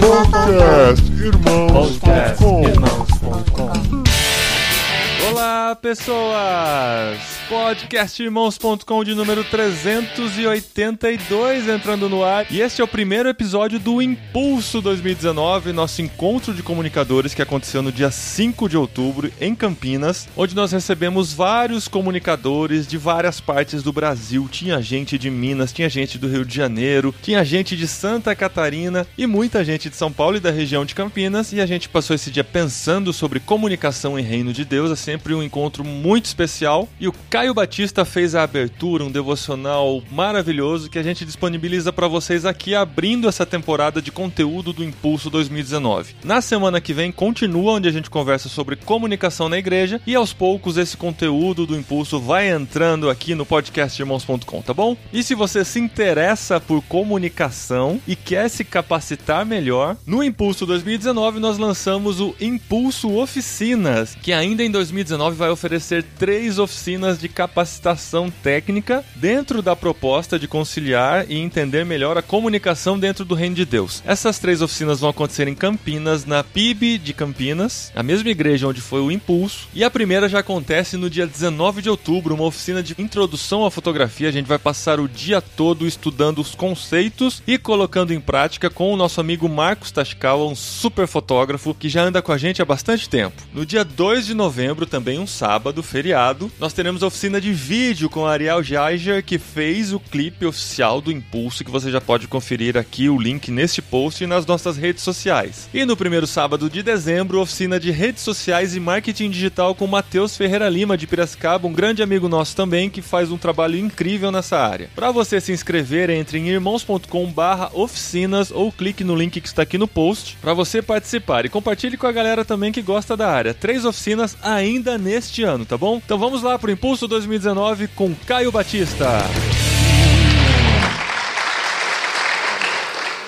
Podcast Irmãos.com Olá, pessoas! Podcastirmãos.com de número 382 entrando no ar. E este é o primeiro episódio do Impulso 2019, nosso encontro de comunicadores que aconteceu no dia 5 de outubro em Campinas, onde nós recebemos vários comunicadores de várias partes do Brasil. Tinha gente de Minas, tinha gente do Rio de Janeiro, tinha gente de Santa Catarina e muita gente de São Paulo e da região de Campinas. E a gente passou esse dia pensando sobre comunicação em Reino de Deus. É sempre um encontro muito especial. E o Caio Batista fez a abertura, um devocional maravilhoso que a gente disponibiliza para vocês aqui abrindo essa temporada de conteúdo do Impulso 2019. Na semana que vem continua onde a gente conversa sobre comunicação na igreja e aos poucos esse conteúdo do Impulso vai entrando aqui no podcastirmãos.com, tá bom? E se você se interessa por comunicação e quer se capacitar melhor, no Impulso 2019 nós lançamos o Impulso Oficinas, que ainda em 2019 vai oferecer três oficinas de capacitação técnica dentro da proposta de conciliar e entender melhor a comunicação dentro do Reino de Deus. Essas três oficinas vão acontecer em Campinas, na PIB de Campinas, a mesma igreja onde foi o Impulso, e a primeira já acontece no dia 19 de outubro, uma oficina de introdução à fotografia. A gente vai passar o dia todo estudando os conceitos e colocando em prática com o nosso amigo Marcos Tashikawa, um super fotógrafo que já anda com a gente há bastante tempo. No dia 2 de novembro, também um sábado, feriado, nós teremos a oficina de vídeo com Ariel Jaeger, que fez o clipe oficial do Impulso, que você já pode conferir aqui o link neste post e nas nossas redes sociais. E no primeiro sábado de dezembro, oficina de redes sociais e marketing digital com Matheus Ferreira Lima, de Piracicaba, um grande amigo nosso também, que faz um trabalho incrível nessa área. Para você se inscrever, entre em irmãos.com oficinas ou clique no link que está aqui no post para você participar e compartilhe com a galera também que gosta da área. Três oficinas ainda neste ano, tá bom? Então vamos lá pro Impulso 2019 com Caio Batista.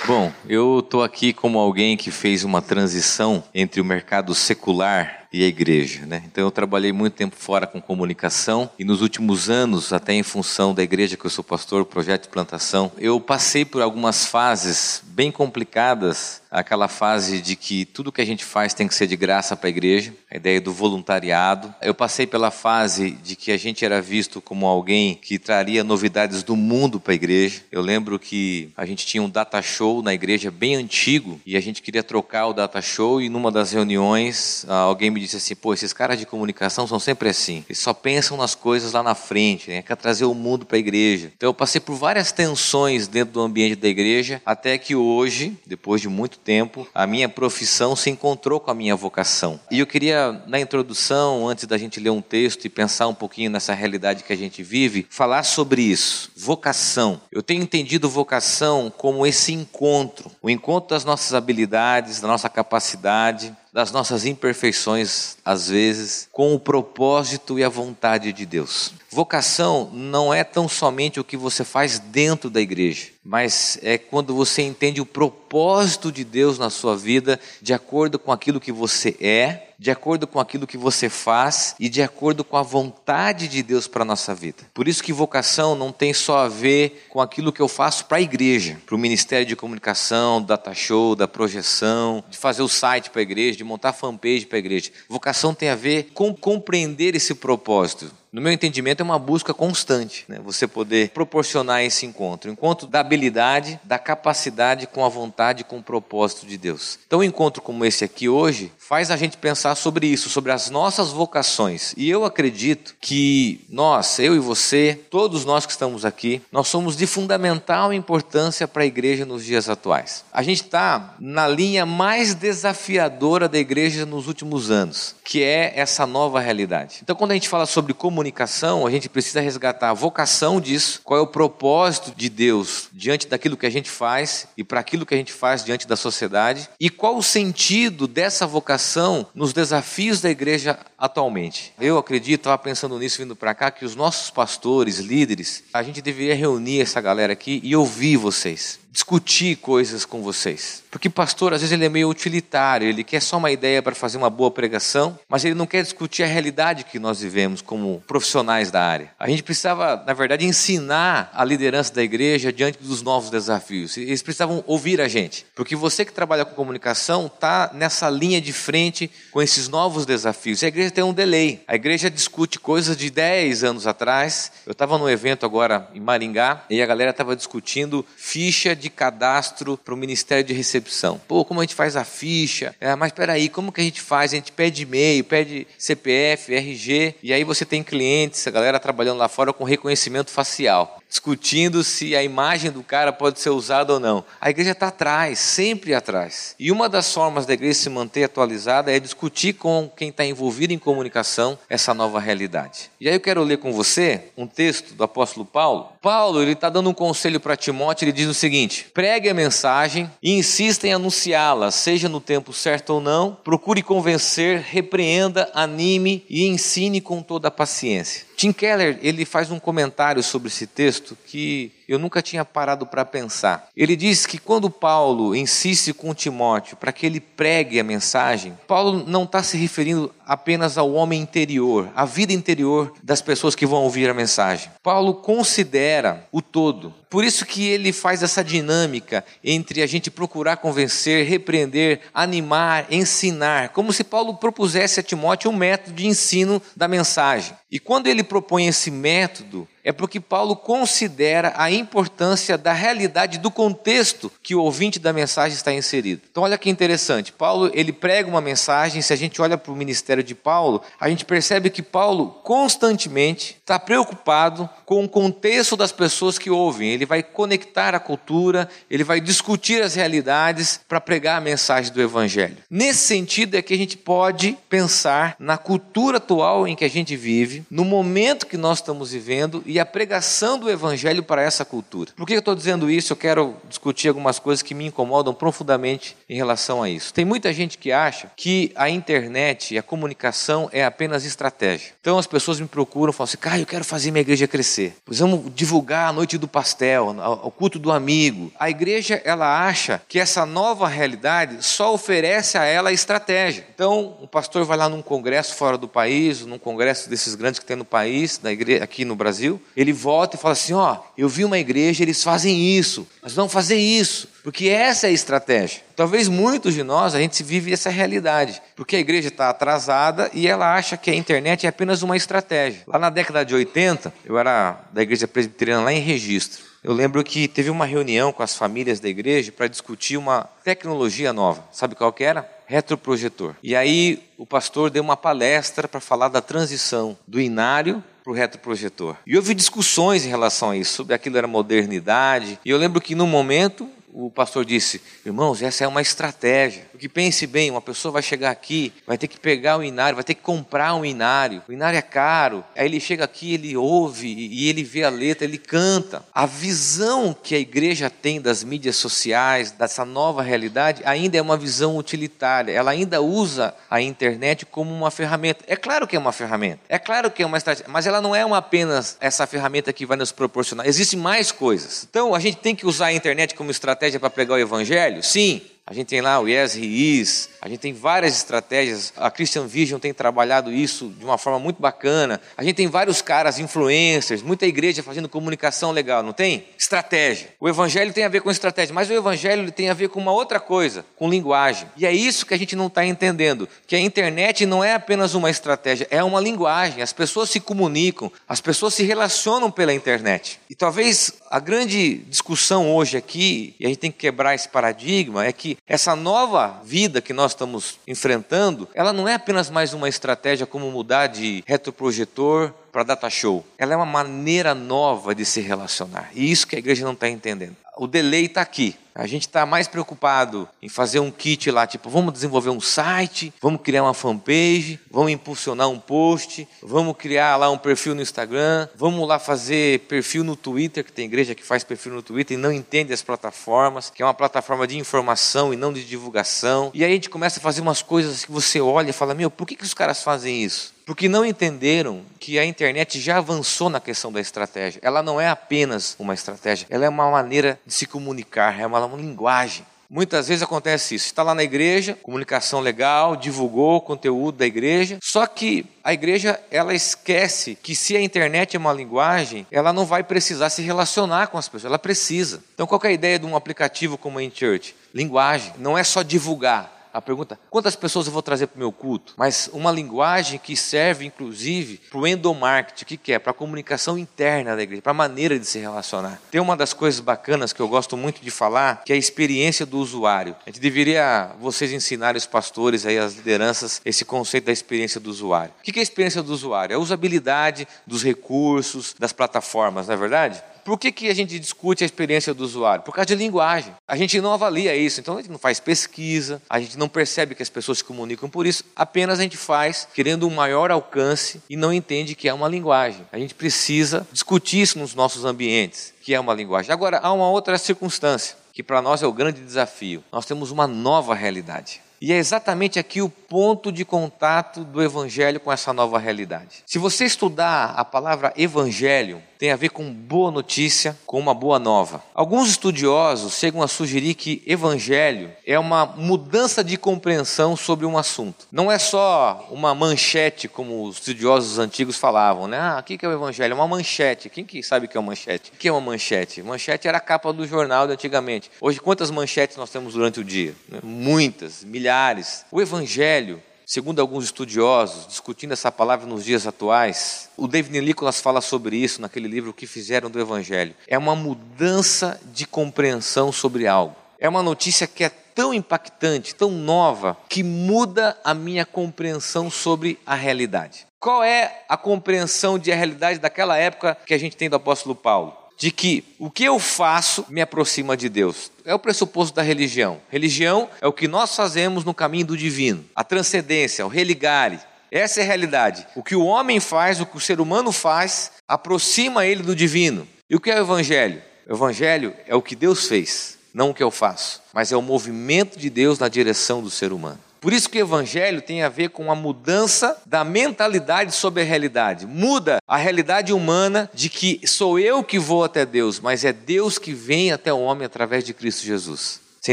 Bom, eu tô aqui como alguém que fez uma transição entre o mercado secular e a igreja, né? Então eu trabalhei muito tempo fora com comunicação e nos últimos anos, até em função da igreja que eu sou pastor, projeto de plantação, eu passei por algumas fases bem complicadas, aquela fase de que tudo que a gente faz tem que ser de graça para a igreja, a ideia do voluntariado. Eu passei pela fase de que a gente era visto como alguém que traria novidades do mundo para a igreja. Eu lembro que a gente tinha um data show na igreja bem antigo e a gente queria trocar o data show e numa das reuniões alguém me disse assim: pô, esses caras de comunicação são sempre assim. Eles só pensam nas coisas lá na frente, né? Quer trazer o mundo para a igreja. Então eu passei por várias tensões dentro do ambiente da igreja, até que hoje, depois de muito tempo, a minha profissão se encontrou com a minha vocação. E eu queria, na introdução, antes da gente ler um texto e pensar um pouquinho nessa realidade que a gente vive, falar sobre isso. Vocação. Eu tenho entendido vocação como esse encontro o encontro das nossas habilidades, da nossa capacidade das nossas imperfeições, às vezes, com o propósito e a vontade de Deus. Vocação não é tão somente o que você faz dentro da igreja, mas é quando você entende o propósito de Deus na sua vida de acordo com aquilo que você é, de acordo com aquilo que você faz e de acordo com a vontade de Deus para a nossa vida. Por isso que vocação não tem só a ver com aquilo que eu faço para a igreja, para o Ministério de Comunicação, data show, da projeção, de fazer o site para a igreja, de montar fanpage para a igreja. Vocação tem a ver com compreender esse propósito no meu entendimento, é uma busca constante, né? você poder proporcionar esse encontro encontro da habilidade, da capacidade com a vontade, com o propósito de Deus. Então, um encontro como esse aqui hoje faz a gente pensar sobre isso, sobre as nossas vocações. E eu acredito que nós, eu e você, todos nós que estamos aqui, nós somos de fundamental importância para a igreja nos dias atuais. A gente está na linha mais desafiadora da igreja nos últimos anos, que é essa nova realidade. Então, quando a gente fala sobre comunicação, comunicação, a gente precisa resgatar a vocação disso, qual é o propósito de Deus diante daquilo que a gente faz e para aquilo que a gente faz diante da sociedade, e qual o sentido dessa vocação nos desafios da igreja atualmente. Eu acredito, estava pensando nisso vindo para cá, que os nossos pastores, líderes, a gente deveria reunir essa galera aqui e ouvir vocês discutir coisas com vocês. Porque pastor, às vezes ele é meio utilitário, ele quer só uma ideia para fazer uma boa pregação, mas ele não quer discutir a realidade que nós vivemos como profissionais da área. A gente precisava, na verdade, ensinar a liderança da igreja diante dos novos desafios. Eles precisavam ouvir a gente, porque você que trabalha com comunicação está nessa linha de frente com esses novos desafios. E a igreja tem um delay. A igreja discute coisas de 10 anos atrás. Eu estava num evento agora em Maringá e a galera estava discutindo ficha de cadastro para o Ministério de Recepção. Pô, como a gente faz a ficha? É, mas peraí, como que a gente faz? A gente pede e-mail, pede CPF, RG, e aí você tem clientes, a galera trabalhando lá fora com reconhecimento facial discutindo se a imagem do cara pode ser usada ou não. A igreja está atrás, sempre atrás. E uma das formas da igreja se manter atualizada é discutir com quem está envolvido em comunicação essa nova realidade. E aí eu quero ler com você um texto do apóstolo Paulo. Paulo ele está dando um conselho para Timóteo. Ele diz o seguinte: pregue a mensagem e insista em anunciá-la, seja no tempo certo ou não. Procure convencer, repreenda, anime e ensine com toda a paciência. Tim Keller ele faz um comentário sobre esse texto que eu nunca tinha parado para pensar. Ele diz que quando Paulo insiste com Timóteo para que ele pregue a mensagem, Paulo não está se referindo apenas ao homem interior, à vida interior das pessoas que vão ouvir a mensagem. Paulo considera o todo. Por isso que ele faz essa dinâmica entre a gente procurar convencer, repreender, animar, ensinar, como se Paulo propusesse a Timóteo um método de ensino da mensagem. E quando ele propõe esse método, é porque Paulo considera a importância da realidade do contexto que o ouvinte da mensagem está inserido. Então olha que interessante, Paulo ele prega uma mensagem, se a gente olha para o ministério de Paulo, a gente percebe que Paulo constantemente está preocupado com o contexto das pessoas que ouvem. Ele vai conectar a cultura, ele vai discutir as realidades para pregar a mensagem do evangelho. Nesse sentido é que a gente pode pensar na cultura atual em que a gente vive, no momento que nós estamos vivendo e a pregação do evangelho para essa cultura. Por que eu estou dizendo isso? Eu quero discutir algumas coisas que me incomodam profundamente em relação a isso. Tem muita gente que acha que a internet e a comunicação é apenas estratégia. Então as pessoas me procuram e falam assim: Caio, eu quero fazer minha igreja crescer. Precisamos divulgar a noite do pastel, o culto do amigo. A igreja ela acha que essa nova realidade só oferece a ela a estratégia. Então o pastor vai lá num congresso fora do país, num congresso desses grandes que tem no país, na igreja, aqui no Brasil, ele volta e fala assim: ó, eu vi uma igreja, eles fazem isso, nós vamos fazer isso, porque essa é a estratégia. Talvez muitos de nós a gente vive essa realidade, porque a igreja está atrasada e ela acha que a internet é apenas uma estratégia. Lá na década de 80, eu era da igreja presbiteriana lá em Registro. Eu lembro que teve uma reunião com as famílias da igreja para discutir uma tecnologia nova. Sabe qual que era? Retroprojetor. E aí o pastor deu uma palestra para falar da transição do inário para o retroprojetor. E houve discussões em relação a isso, sobre aquilo era modernidade. E eu lembro que no momento o pastor disse: Irmãos, essa é uma estratégia. Porque pense bem: uma pessoa vai chegar aqui, vai ter que pegar o inário, vai ter que comprar um inário. O inário é caro. Aí ele chega aqui, ele ouve e ele vê a letra, ele canta. A visão que a igreja tem das mídias sociais, dessa nova realidade, ainda é uma visão utilitária. Ela ainda usa a internet como uma ferramenta. É claro que é uma ferramenta, é claro que é uma estratégia, mas ela não é uma apenas essa ferramenta que vai nos proporcionar. Existem mais coisas. Então a gente tem que usar a internet como estratégia estratégia para pregar o evangelho? Sim, a gente tem lá o Yes He Is, a gente tem várias estratégias. A Christian Vision tem trabalhado isso de uma forma muito bacana. A gente tem vários caras, influencers, muita igreja fazendo comunicação legal, não tem? Estratégia. O evangelho tem a ver com estratégia, mas o evangelho tem a ver com uma outra coisa, com linguagem. E é isso que a gente não está entendendo, que a internet não é apenas uma estratégia, é uma linguagem. As pessoas se comunicam, as pessoas se relacionam pela internet. E talvez a grande discussão hoje aqui, e a gente tem que quebrar esse paradigma, é que essa nova vida que nós estamos enfrentando, ela não é apenas mais uma estratégia como mudar de retroprojetor para data show. Ela é uma maneira nova de se relacionar. E isso que a igreja não está entendendo. O delay está aqui. A gente está mais preocupado em fazer um kit lá, tipo, vamos desenvolver um site, vamos criar uma fanpage, vamos impulsionar um post, vamos criar lá um perfil no Instagram, vamos lá fazer perfil no Twitter, que tem igreja que faz perfil no Twitter e não entende as plataformas, que é uma plataforma de informação e não de divulgação. E aí a gente começa a fazer umas coisas que você olha e fala: Meu, por que, que os caras fazem isso? Porque não entenderam que a internet já avançou na questão da estratégia. Ela não é apenas uma estratégia, ela é uma maneira de se comunicar, é uma, uma linguagem. Muitas vezes acontece isso. Está lá na igreja, comunicação legal, divulgou o conteúdo da igreja, só que a igreja ela esquece que se a internet é uma linguagem, ela não vai precisar se relacionar com as pessoas, ela precisa. Então qual é a ideia de um aplicativo como a InChurch? Linguagem, não é só divulgar, a pergunta: quantas pessoas eu vou trazer para o meu culto? Mas uma linguagem que serve, inclusive, para o endomarketing, que, que é? Para a comunicação interna da igreja, para a maneira de se relacionar. Tem uma das coisas bacanas que eu gosto muito de falar, que é a experiência do usuário. A gente deveria, vocês ensinarem os pastores, aí, as lideranças, esse conceito da experiência do usuário. O que é a experiência do usuário? É a usabilidade dos recursos, das plataformas, não é verdade? Por que, que a gente discute a experiência do usuário? Por causa de linguagem. A gente não avalia isso, então a gente não faz pesquisa, a gente não percebe que as pessoas se comunicam por isso, apenas a gente faz querendo um maior alcance e não entende que é uma linguagem. A gente precisa discutir isso nos nossos ambientes, que é uma linguagem. Agora, há uma outra circunstância que para nós é o grande desafio. Nós temos uma nova realidade. E é exatamente aqui o ponto de contato do evangelho com essa nova realidade. Se você estudar a palavra evangelho, tem a ver com boa notícia, com uma boa nova. Alguns estudiosos chegam a sugerir que evangelho é uma mudança de compreensão sobre um assunto. Não é só uma manchete, como os estudiosos antigos falavam, né? Ah, o que é o evangelho? É uma manchete. Quem que sabe o que é uma manchete? O que é uma manchete? Manchete era a capa do jornal de antigamente. Hoje, quantas manchetes nós temos durante o dia? Muitas, milhares. O evangelho Segundo alguns estudiosos, discutindo essa palavra nos dias atuais, o David Nicholas fala sobre isso naquele livro O que fizeram do Evangelho. É uma mudança de compreensão sobre algo. É uma notícia que é tão impactante, tão nova, que muda a minha compreensão sobre a realidade. Qual é a compreensão de a realidade daquela época que a gente tem do apóstolo Paulo? De que o que eu faço me aproxima de Deus. É o pressuposto da religião. Religião é o que nós fazemos no caminho do divino, a transcendência, o religare. Essa é a realidade. O que o homem faz, o que o ser humano faz, aproxima ele do divino. E o que é o evangelho? O evangelho é o que Deus fez, não o que eu faço, mas é o movimento de Deus na direção do ser humano. Por isso que o evangelho tem a ver com a mudança da mentalidade sobre a realidade. Muda a realidade humana de que sou eu que vou até Deus, mas é Deus que vem até o homem através de Cristo Jesus. Você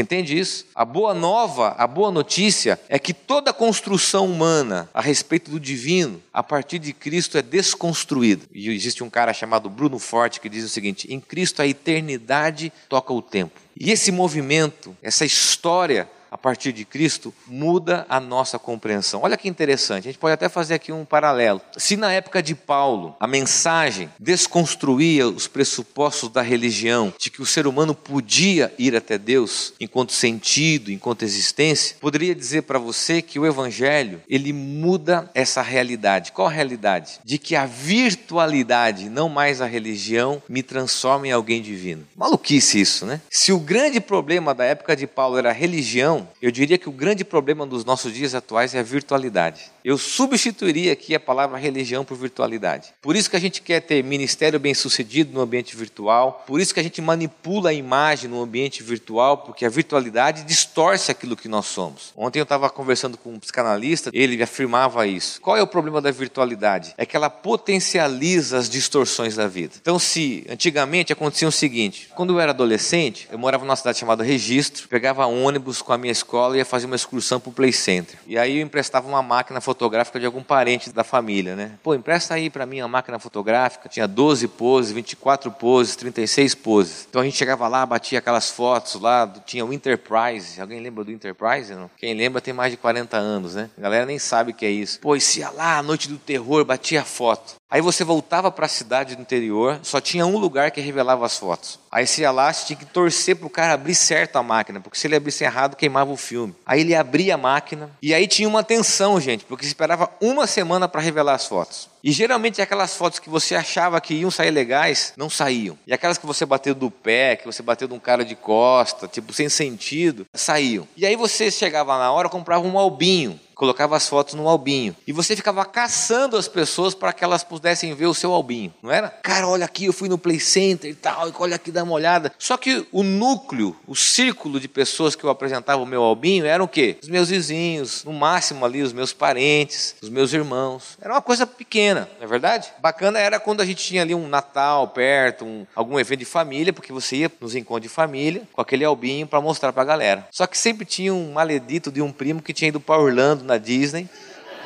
entende isso? A boa nova, a boa notícia é que toda construção humana a respeito do divino, a partir de Cristo, é desconstruída. E existe um cara chamado Bruno Forte que diz o seguinte: em Cristo a eternidade toca o tempo. E esse movimento, essa história a partir de Cristo muda a nossa compreensão. Olha que interessante, a gente pode até fazer aqui um paralelo. Se na época de Paulo a mensagem desconstruía os pressupostos da religião, de que o ser humano podia ir até Deus enquanto sentido, enquanto existência, poderia dizer para você que o evangelho, ele muda essa realidade. Qual a realidade? De que a virtualidade, não mais a religião, me transforma em alguém divino. Maluquice isso, né? Se o grande problema da época de Paulo era a religião, eu diria que o grande problema dos nossos dias atuais é a virtualidade. Eu substituiria aqui a palavra religião por virtualidade. Por isso que a gente quer ter ministério bem-sucedido no ambiente virtual, por isso que a gente manipula a imagem no ambiente virtual, porque a virtualidade distorce aquilo que nós somos. Ontem eu estava conversando com um psicanalista, ele afirmava isso. Qual é o problema da virtualidade? É que ela potencializa as distorções da vida. Então, se antigamente acontecia o seguinte: quando eu era adolescente, eu morava numa cidade chamada Registro, pegava ônibus com a minha escola e ia fazer uma excursão para o Play Center. E aí eu emprestava uma máquina fotográfica de algum parente da família, né? Pô, empresta aí para mim uma máquina fotográfica. Tinha 12 poses, 24 poses, 36 poses. Então a gente chegava lá, batia aquelas fotos lá, tinha o Enterprise. Alguém lembra do Enterprise? Não? Quem lembra tem mais de 40 anos, né? A galera nem sabe o que é isso. Pô, ia lá, a noite do terror, batia foto. Aí você voltava para a cidade do interior, só tinha um lugar que revelava as fotos. Aí você ia lá, você tinha que torcer para o cara abrir certo a máquina, porque se ele abrisse errado, queimava o filme. Aí ele abria a máquina, e aí tinha uma tensão, gente, porque esperava uma semana para revelar as fotos. E geralmente aquelas fotos que você achava que iam sair legais, não saíam. E aquelas que você bateu do pé, que você bateu de um cara de costa, tipo sem sentido, saíam. E aí você chegava na hora, comprava um albinho colocava as fotos no albinho. E você ficava caçando as pessoas para que elas pudessem ver o seu albinho, não era? Cara, olha aqui, eu fui no Play Center e tal, olha aqui, dá uma olhada. Só que o núcleo, o círculo de pessoas que eu apresentava o meu albinho eram o quê? Os meus vizinhos, no máximo ali os meus parentes, os meus irmãos. Era uma coisa pequena, não é verdade? Bacana era quando a gente tinha ali um Natal perto, um, algum evento de família, porque você ia nos encontros de família com aquele albinho para mostrar para a galera. Só que sempre tinha um maledito de um primo que tinha ido para Orlando na Disney,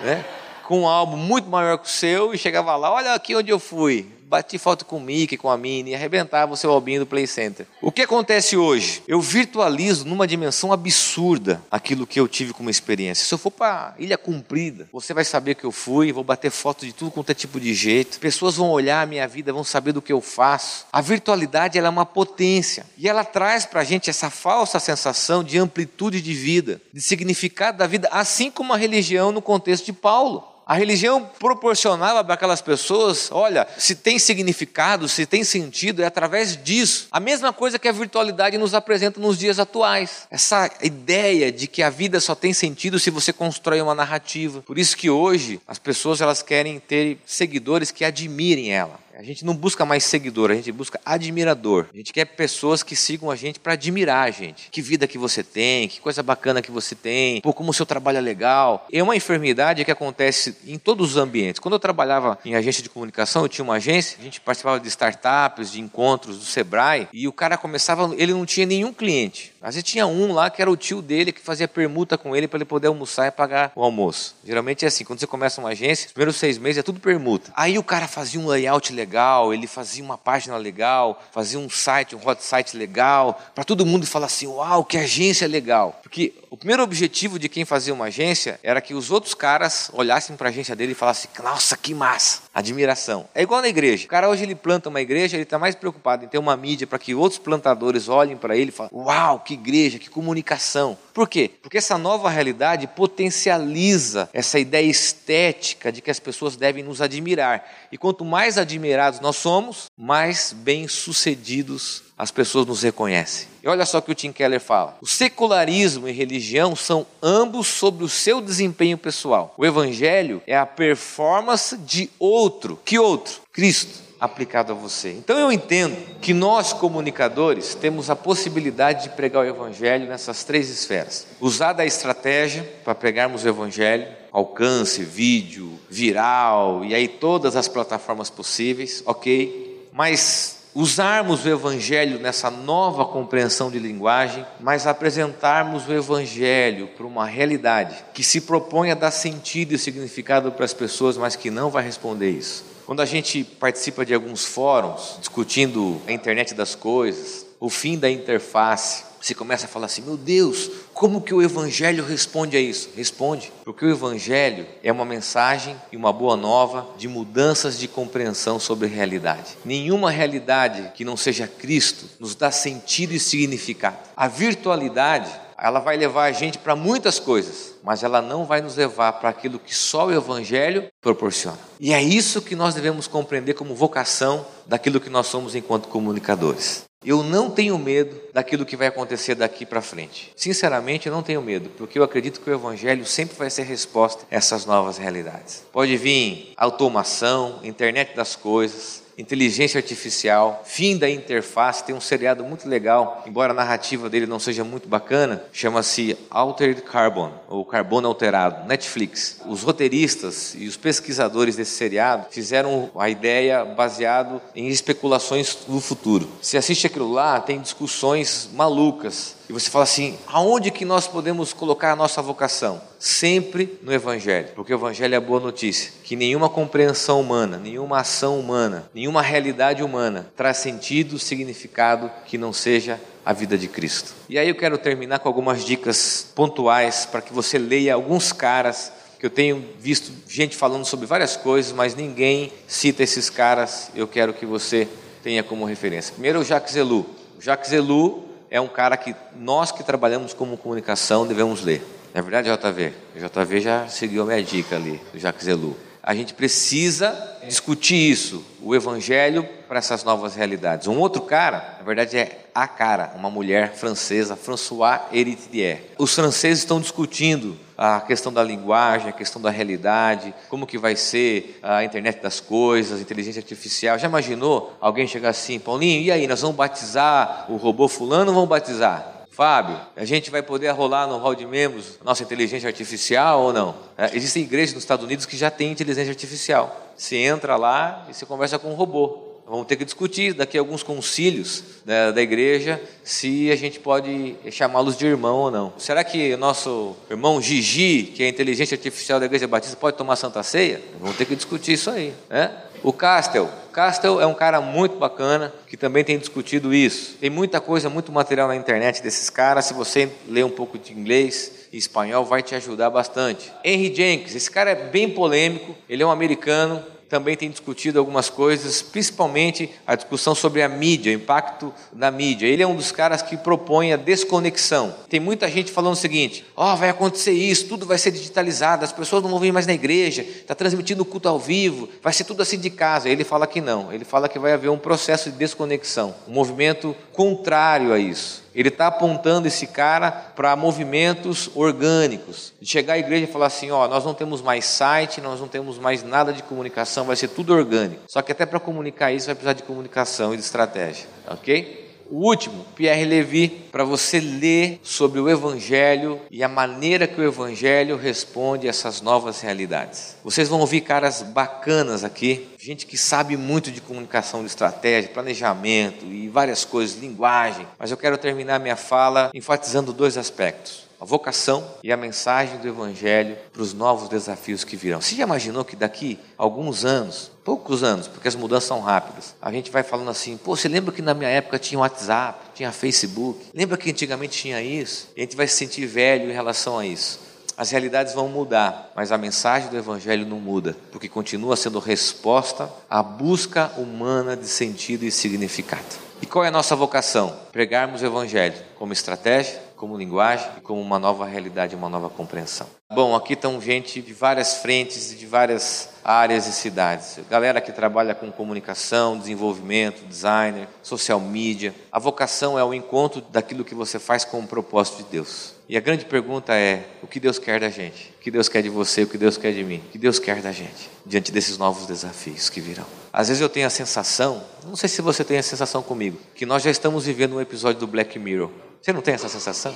né? com um álbum muito maior que o seu e chegava lá, olha aqui onde eu fui bati foto com o Mickey, com a Minnie, arrebentava o seu albinho do Play Center. O que acontece hoje? Eu virtualizo numa dimensão absurda aquilo que eu tive como experiência. Se eu for para Ilha Comprida, você vai saber que eu fui, vou bater foto de tudo quanto é tipo de jeito. Pessoas vão olhar a minha vida, vão saber do que eu faço. A virtualidade ela é uma potência e ela traz para a gente essa falsa sensação de amplitude de vida, de significado da vida, assim como a religião no contexto de Paulo. A religião proporcionava para aquelas pessoas, olha, se tem significado, se tem sentido, é através disso. A mesma coisa que a virtualidade nos apresenta nos dias atuais. Essa ideia de que a vida só tem sentido se você constrói uma narrativa. Por isso que hoje as pessoas elas querem ter seguidores que admirem ela. A gente não busca mais seguidor, a gente busca admirador. A gente quer pessoas que sigam a gente para admirar a gente. Que vida que você tem, que coisa bacana que você tem, pô, como o seu trabalho é legal. É uma enfermidade que acontece em todos os ambientes. Quando eu trabalhava em agência de comunicação, eu tinha uma agência, a gente participava de startups, de encontros do Sebrae, e o cara começava, ele não tinha nenhum cliente. Às vezes tinha um lá que era o tio dele que fazia permuta com ele para ele poder almoçar e pagar o almoço. Geralmente é assim, quando você começa uma agência, os primeiros seis meses é tudo permuta. Aí o cara fazia um layout legal, ele fazia uma página legal, fazia um site, um hot site legal, para todo mundo falar assim, uau, que agência legal. Porque o primeiro objetivo de quem fazia uma agência era que os outros caras olhassem para a agência dele e falassem, nossa, que massa, admiração. É igual na igreja. O cara hoje ele planta uma igreja, ele está mais preocupado em ter uma mídia para que outros plantadores olhem para ele e falem, uau, que igreja, que comunicação. Por quê? Porque essa nova realidade potencializa essa ideia estética de que as pessoas devem nos admirar. E quanto mais admirados nós somos, mais bem-sucedidos as pessoas nos reconhecem. E olha só o que o Tim Keller fala: o secularismo e religião são ambos sobre o seu desempenho pessoal. O evangelho é a performance de outro. Que outro? Cristo aplicado a você. Então eu entendo que nós, comunicadores, temos a possibilidade de pregar o Evangelho nessas três esferas: usar da estratégia para pregarmos o Evangelho, alcance, vídeo, viral e aí todas as plataformas possíveis, ok? Mas usarmos o Evangelho nessa nova compreensão de linguagem, mas apresentarmos o Evangelho para uma realidade que se propõe a dar sentido e significado para as pessoas, mas que não vai responder isso. Quando a gente participa de alguns fóruns discutindo a internet das coisas, o fim da interface, você começa a falar assim: meu Deus, como que o Evangelho responde a isso? Responde, porque o Evangelho é uma mensagem e uma boa nova de mudanças de compreensão sobre realidade. Nenhuma realidade que não seja Cristo nos dá sentido e significado. A virtualidade ela vai levar a gente para muitas coisas, mas ela não vai nos levar para aquilo que só o Evangelho proporciona. E é isso que nós devemos compreender como vocação daquilo que nós somos enquanto comunicadores. Eu não tenho medo daquilo que vai acontecer daqui para frente. Sinceramente, eu não tenho medo, porque eu acredito que o Evangelho sempre vai ser resposta a essas novas realidades. Pode vir automação, internet das coisas, inteligência artificial, fim da interface. Tem um seriado muito legal, embora a narrativa dele não seja muito bacana, chama-se Altered Carbon, ou Carbono Alterado, Netflix. Os roteiristas e os pesquisadores desse seriado fizeram a ideia baseado em especulações do futuro. Se assiste aquilo lá, tem discussões malucas e você fala assim: aonde que nós podemos colocar a nossa vocação? Sempre no Evangelho, porque o Evangelho é a boa notícia: que nenhuma compreensão humana, nenhuma ação humana, nenhuma realidade humana traz sentido, significado que não seja a vida de Cristo. E aí eu quero terminar com algumas dicas pontuais para que você leia alguns caras que eu tenho visto gente falando sobre várias coisas, mas ninguém cita esses caras. Eu quero que você tenha como referência. Primeiro, o Jacques Zelou. O Jacques Zelou é um cara que nós que trabalhamos como comunicação devemos ler. Na verdade, JV, JV já seguiu a minha dica ali, do Jacques Zelou. A gente precisa discutir isso, o evangelho para essas novas realidades. Um outro cara, na verdade é a cara, uma mulher francesa, François Héritier. Os franceses estão discutindo a questão da linguagem, a questão da realidade, como que vai ser a internet das coisas, inteligência artificial. Já imaginou alguém chegar assim, Paulinho, e aí, nós vamos batizar o robô fulano ou vamos batizar? Fábio, a gente vai poder rolar no hall de membros nossa inteligência artificial ou não? É, existem igrejas nos Estados Unidos que já têm inteligência artificial. Você entra lá e você conversa com um robô. Vamos ter que discutir daqui a alguns concílios da, da igreja se a gente pode chamá-los de irmão ou não. Será que o nosso irmão Gigi, que é a inteligência artificial da igreja batista, pode tomar santa ceia? Vamos ter que discutir isso aí. Né? O Castel. Castel é um cara muito bacana que também tem discutido isso. Tem muita coisa, muito material na internet desses caras. Se você ler um pouco de inglês e espanhol, vai te ajudar bastante. Henry Jenkins, esse cara é bem polêmico. Ele é um americano também tem discutido algumas coisas, principalmente a discussão sobre a mídia, o impacto da mídia. Ele é um dos caras que propõe a desconexão. Tem muita gente falando o seguinte: ó, oh, vai acontecer isso, tudo vai ser digitalizado, as pessoas não vão vir mais na igreja, está transmitindo o culto ao vivo, vai ser tudo assim de casa. Ele fala que não, ele fala que vai haver um processo de desconexão, um movimento contrário a isso. Ele está apontando esse cara para movimentos orgânicos. De chegar à igreja e falar assim: ó, nós não temos mais site, nós não temos mais nada de comunicação, vai ser tudo orgânico. Só que até para comunicar isso vai precisar de comunicação e de estratégia, ok? O último, Pierre Levy, para você ler sobre o Evangelho e a maneira que o Evangelho responde a essas novas realidades. Vocês vão ouvir caras bacanas aqui, gente que sabe muito de comunicação de estratégia, planejamento e várias coisas, linguagem. Mas eu quero terminar minha fala enfatizando dois aspectos a vocação e a mensagem do Evangelho para os novos desafios que virão. Você já imaginou que daqui alguns anos, poucos anos, porque as mudanças são rápidas, a gente vai falando assim: pô, você lembra que na minha época tinha WhatsApp, tinha Facebook? Lembra que antigamente tinha isso? E a gente vai se sentir velho em relação a isso. As realidades vão mudar, mas a mensagem do Evangelho não muda, porque continua sendo resposta à busca humana de sentido e significado. E qual é a nossa vocação? Pregarmos o Evangelho como estratégia, como linguagem e como uma nova realidade, uma nova compreensão. Bom, aqui estão gente de várias frentes, de várias áreas e cidades. Galera que trabalha com comunicação, desenvolvimento, designer, social media. A vocação é o encontro daquilo que você faz com o propósito de Deus. E a grande pergunta é: o que Deus quer da gente? O que Deus quer de você? O que Deus quer de mim? O que Deus quer da gente diante desses novos desafios que virão? Às vezes eu tenho a sensação, não sei se você tem a sensação comigo, que nós já estamos vivendo um episódio do Black Mirror. Você não tem essa sensação?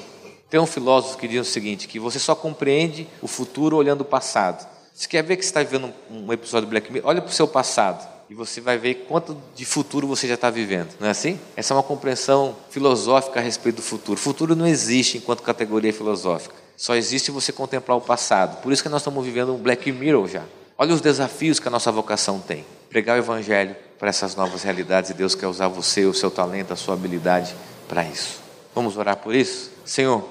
Tem um filósofo que diz o seguinte: que você só compreende o futuro olhando o passado. Você quer ver que você está vivendo um episódio do Black Mirror? Olha para o seu passado e você vai ver quanto de futuro você já está vivendo. Não é assim? Essa é uma compreensão filosófica a respeito do futuro. Futuro não existe enquanto categoria filosófica. Só existe você contemplar o passado. Por isso que nós estamos vivendo um Black Mirror já. Olha os desafios que a nossa vocação tem. Pregar o Evangelho para essas novas realidades e Deus quer usar você, o seu talento, a sua habilidade para isso. Vamos orar por isso? Senhor,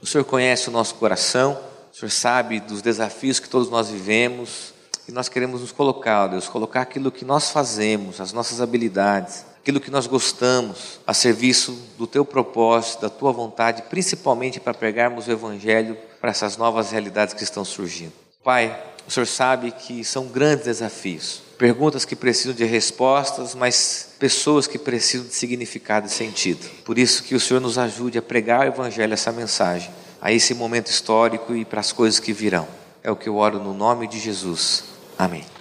o Senhor conhece o nosso coração, o Senhor sabe dos desafios que todos nós vivemos e nós queremos nos colocar, Deus, colocar aquilo que nós fazemos, as nossas habilidades, aquilo que nós gostamos, a serviço do Teu propósito, da Tua vontade, principalmente para pregarmos o Evangelho para essas novas realidades que estão surgindo. Pai, o Senhor sabe que são grandes desafios, perguntas que precisam de respostas, mas pessoas que precisam de significado e sentido. Por isso que o Senhor nos ajude a pregar o Evangelho, essa mensagem, a esse momento histórico e para as coisas que virão. É o que eu oro no nome de Jesus. Amém.